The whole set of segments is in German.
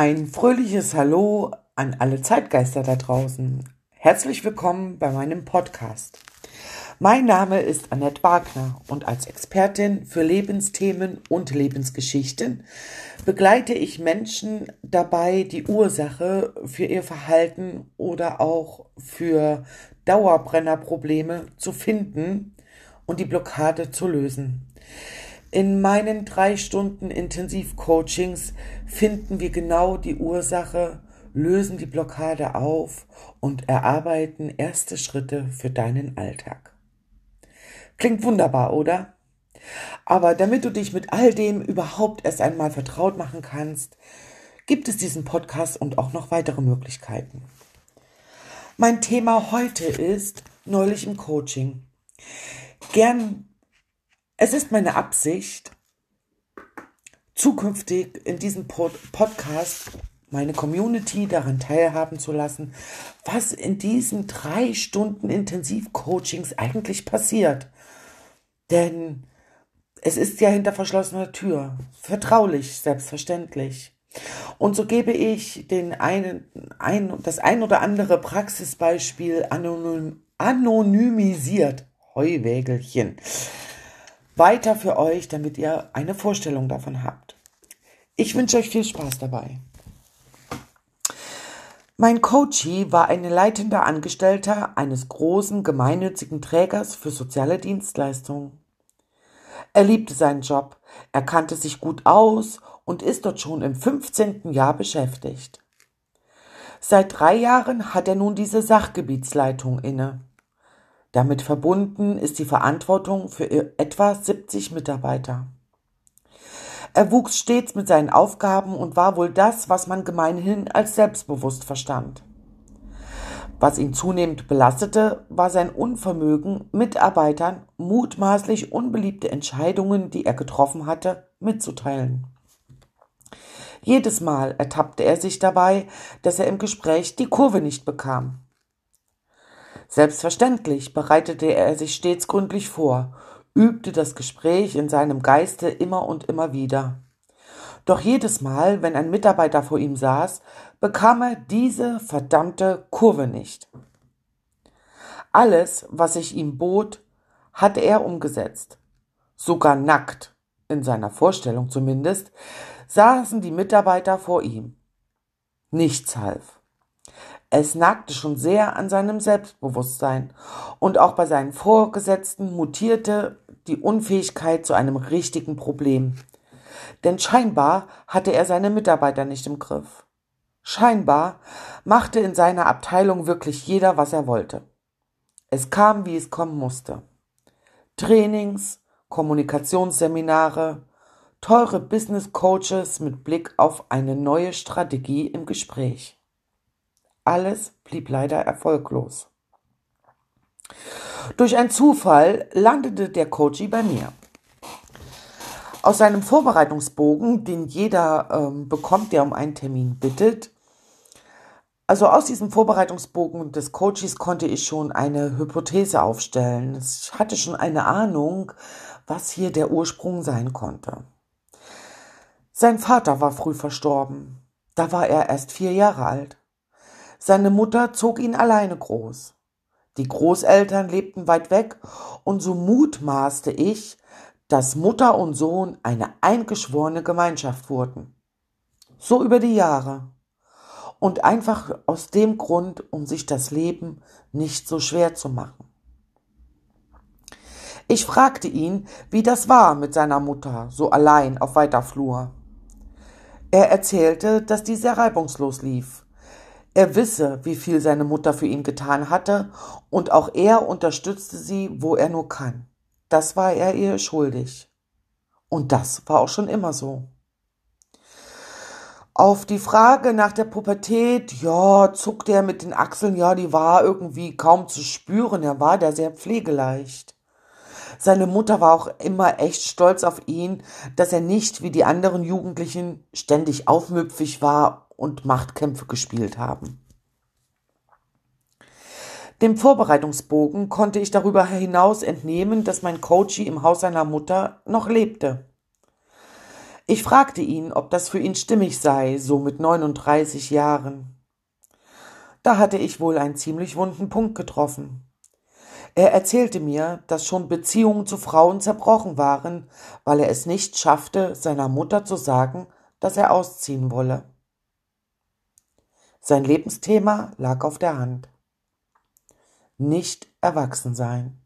Ein fröhliches Hallo an alle Zeitgeister da draußen. Herzlich willkommen bei meinem Podcast. Mein Name ist Annette Wagner und als Expertin für Lebensthemen und Lebensgeschichten begleite ich Menschen dabei, die Ursache für ihr Verhalten oder auch für Dauerbrennerprobleme zu finden und die Blockade zu lösen. In meinen drei Stunden Intensivcoachings finden wir genau die Ursache, lösen die Blockade auf und erarbeiten erste Schritte für deinen Alltag. Klingt wunderbar, oder? Aber damit du dich mit all dem überhaupt erst einmal vertraut machen kannst, gibt es diesen Podcast und auch noch weitere Möglichkeiten. Mein Thema heute ist neulich im Coaching. Gern, es ist meine Absicht, zukünftig in diesem Pod Podcast meine Community daran teilhaben zu lassen, was in diesen drei Stunden Intensivcoachings eigentlich passiert. Denn es ist ja hinter verschlossener Tür, vertraulich, selbstverständlich. Und so gebe ich den einen, ein, das ein oder andere Praxisbeispiel anonym, anonymisiert, Heuwägelchen, weiter für euch, damit ihr eine Vorstellung davon habt. Ich wünsche euch viel Spaß dabei. Mein Coachie war ein leitender Angestellter eines großen gemeinnützigen Trägers für soziale Dienstleistungen. Er liebte seinen Job, er kannte sich gut aus und ist dort schon im 15. Jahr beschäftigt. Seit drei Jahren hat er nun diese Sachgebietsleitung inne. Damit verbunden ist die Verantwortung für etwa 70 Mitarbeiter. Er wuchs stets mit seinen Aufgaben und war wohl das, was man gemeinhin als selbstbewusst verstand. Was ihn zunehmend belastete, war sein Unvermögen, Mitarbeitern mutmaßlich unbeliebte Entscheidungen, die er getroffen hatte, mitzuteilen. Jedes Mal ertappte er sich dabei, dass er im Gespräch die Kurve nicht bekam. Selbstverständlich bereitete er sich stets gründlich vor übte das Gespräch in seinem Geiste immer und immer wieder. Doch jedes Mal, wenn ein Mitarbeiter vor ihm saß, bekam er diese verdammte Kurve nicht. Alles, was ich ihm bot, hatte er umgesetzt. Sogar nackt, in seiner Vorstellung zumindest, saßen die Mitarbeiter vor ihm. Nichts half. Es nagte schon sehr an seinem Selbstbewusstsein, und auch bei seinen Vorgesetzten mutierte die Unfähigkeit zu einem richtigen Problem. Denn scheinbar hatte er seine Mitarbeiter nicht im Griff. Scheinbar machte in seiner Abteilung wirklich jeder, was er wollte. Es kam, wie es kommen musste. Trainings, Kommunikationsseminare, teure Business Coaches mit Blick auf eine neue Strategie im Gespräch. Alles blieb leider erfolglos. Durch einen Zufall landete der Coachy bei mir. Aus seinem Vorbereitungsbogen, den jeder ähm, bekommt, der um einen Termin bittet, also aus diesem Vorbereitungsbogen des Coaches konnte ich schon eine Hypothese aufstellen. Ich hatte schon eine Ahnung, was hier der Ursprung sein konnte. Sein Vater war früh verstorben. Da war er erst vier Jahre alt. Seine Mutter zog ihn alleine groß. Die Großeltern lebten weit weg, und so mutmaßte ich, dass Mutter und Sohn eine eingeschworene Gemeinschaft wurden. So über die Jahre. Und einfach aus dem Grund, um sich das Leben nicht so schwer zu machen. Ich fragte ihn, wie das war mit seiner Mutter, so allein auf weiter Flur. Er erzählte, dass die sehr reibungslos lief, er wisse, wie viel seine Mutter für ihn getan hatte, und auch er unterstützte sie, wo er nur kann. Das war er ihr schuldig. Und das war auch schon immer so. Auf die Frage nach der Pubertät, ja, zuckte er mit den Achseln, ja, die war irgendwie kaum zu spüren, er war da sehr pflegeleicht. Seine Mutter war auch immer echt stolz auf ihn, dass er nicht wie die anderen Jugendlichen ständig aufmüpfig war und Machtkämpfe gespielt haben. Dem Vorbereitungsbogen konnte ich darüber hinaus entnehmen, dass mein Coachy im Haus seiner Mutter noch lebte. Ich fragte ihn, ob das für ihn stimmig sei, so mit 39 Jahren. Da hatte ich wohl einen ziemlich wunden Punkt getroffen. Er erzählte mir, dass schon Beziehungen zu Frauen zerbrochen waren, weil er es nicht schaffte, seiner Mutter zu sagen, dass er ausziehen wolle. Sein Lebensthema lag auf der Hand. Nicht erwachsen sein.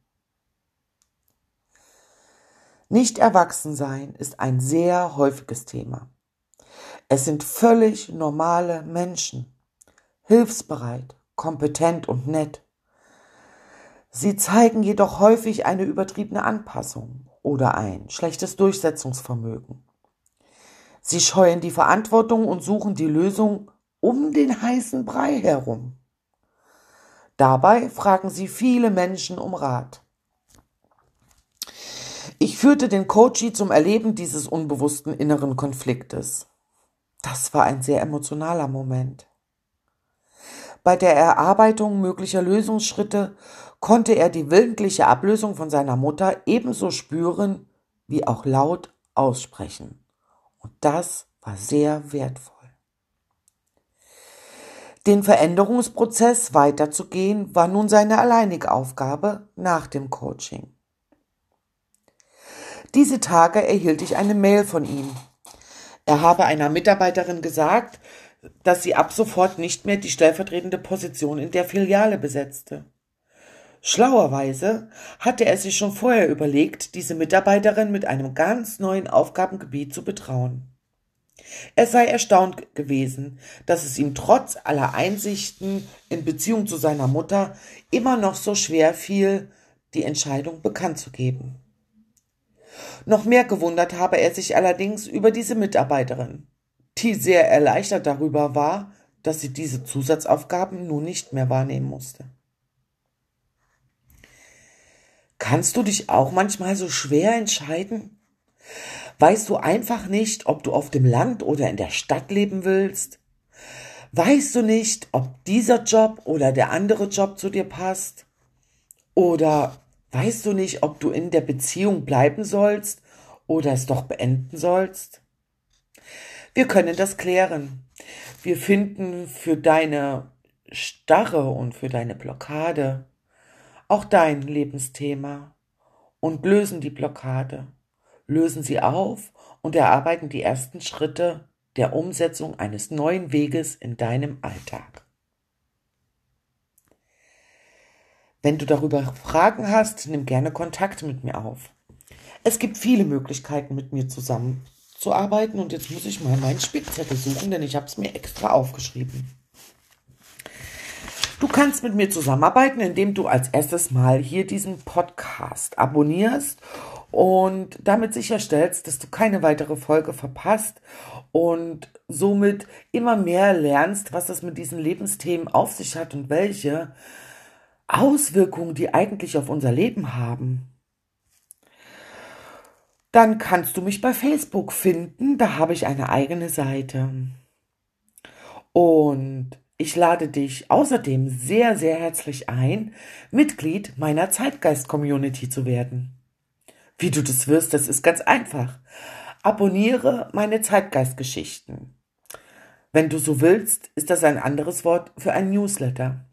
Nicht erwachsen sein ist ein sehr häufiges Thema. Es sind völlig normale Menschen, hilfsbereit, kompetent und nett. Sie zeigen jedoch häufig eine übertriebene Anpassung oder ein schlechtes Durchsetzungsvermögen. Sie scheuen die Verantwortung und suchen die Lösung um den heißen Brei herum. Dabei fragen sie viele Menschen um Rat. Ich führte den Coachie zum Erleben dieses unbewussten inneren Konfliktes. Das war ein sehr emotionaler Moment. Bei der Erarbeitung möglicher Lösungsschritte konnte er die willentliche Ablösung von seiner Mutter ebenso spüren wie auch laut aussprechen. Und das war sehr wertvoll. Den Veränderungsprozess weiterzugehen war nun seine alleinige Aufgabe nach dem Coaching. Diese Tage erhielt ich eine Mail von ihm. Er habe einer Mitarbeiterin gesagt, dass sie ab sofort nicht mehr die stellvertretende Position in der Filiale besetzte. Schlauerweise hatte er sich schon vorher überlegt, diese Mitarbeiterin mit einem ganz neuen Aufgabengebiet zu betrauen. Er sei erstaunt gewesen, dass es ihm trotz aller Einsichten in Beziehung zu seiner Mutter immer noch so schwer fiel, die Entscheidung bekannt zu geben. Noch mehr gewundert habe er sich allerdings über diese Mitarbeiterin, die sehr erleichtert darüber war, dass sie diese Zusatzaufgaben nun nicht mehr wahrnehmen musste. Kannst du dich auch manchmal so schwer entscheiden? Weißt du einfach nicht, ob du auf dem Land oder in der Stadt leben willst? Weißt du nicht, ob dieser Job oder der andere Job zu dir passt? Oder Weißt du nicht, ob du in der Beziehung bleiben sollst oder es doch beenden sollst? Wir können das klären. Wir finden für deine Starre und für deine Blockade auch dein Lebensthema und lösen die Blockade, lösen sie auf und erarbeiten die ersten Schritte der Umsetzung eines neuen Weges in deinem Alltag. Wenn du darüber Fragen hast, nimm gerne Kontakt mit mir auf. Es gibt viele Möglichkeiten, mit mir zusammenzuarbeiten und jetzt muss ich mal meinen Spickzettel suchen, denn ich habe es mir extra aufgeschrieben. Du kannst mit mir zusammenarbeiten, indem du als erstes mal hier diesen Podcast abonnierst und damit sicherstellst, dass du keine weitere Folge verpasst und somit immer mehr lernst, was es mit diesen Lebensthemen auf sich hat und welche Auswirkungen die eigentlich auf unser Leben haben, dann kannst du mich bei Facebook finden. Da habe ich eine eigene Seite. Und ich lade dich außerdem sehr, sehr herzlich ein, Mitglied meiner Zeitgeist-Community zu werden. Wie du das wirst, das ist ganz einfach. Abonniere meine Zeitgeist-Geschichten. Wenn du so willst, ist das ein anderes Wort für ein Newsletter.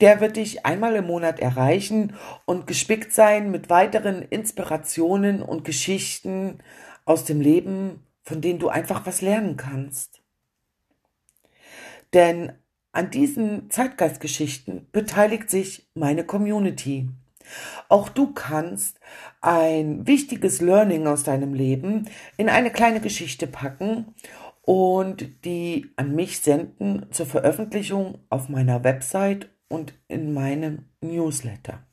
Der wird dich einmal im Monat erreichen und gespickt sein mit weiteren Inspirationen und Geschichten aus dem Leben, von denen du einfach was lernen kannst. Denn an diesen Zeitgeistgeschichten beteiligt sich meine Community. Auch du kannst ein wichtiges Learning aus deinem Leben in eine kleine Geschichte packen und die an mich senden zur Veröffentlichung auf meiner Website und in meinem Newsletter.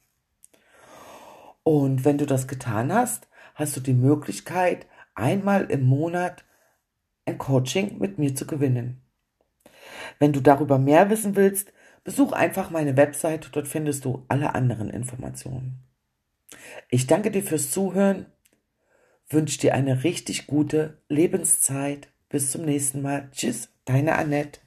Und wenn du das getan hast, hast du die Möglichkeit, einmal im Monat ein Coaching mit mir zu gewinnen. Wenn du darüber mehr wissen willst, besuch einfach meine Website, dort findest du alle anderen Informationen. Ich danke dir fürs Zuhören, wünsche dir eine richtig gute Lebenszeit. Bis zum nächsten Mal. Tschüss, deine Annette.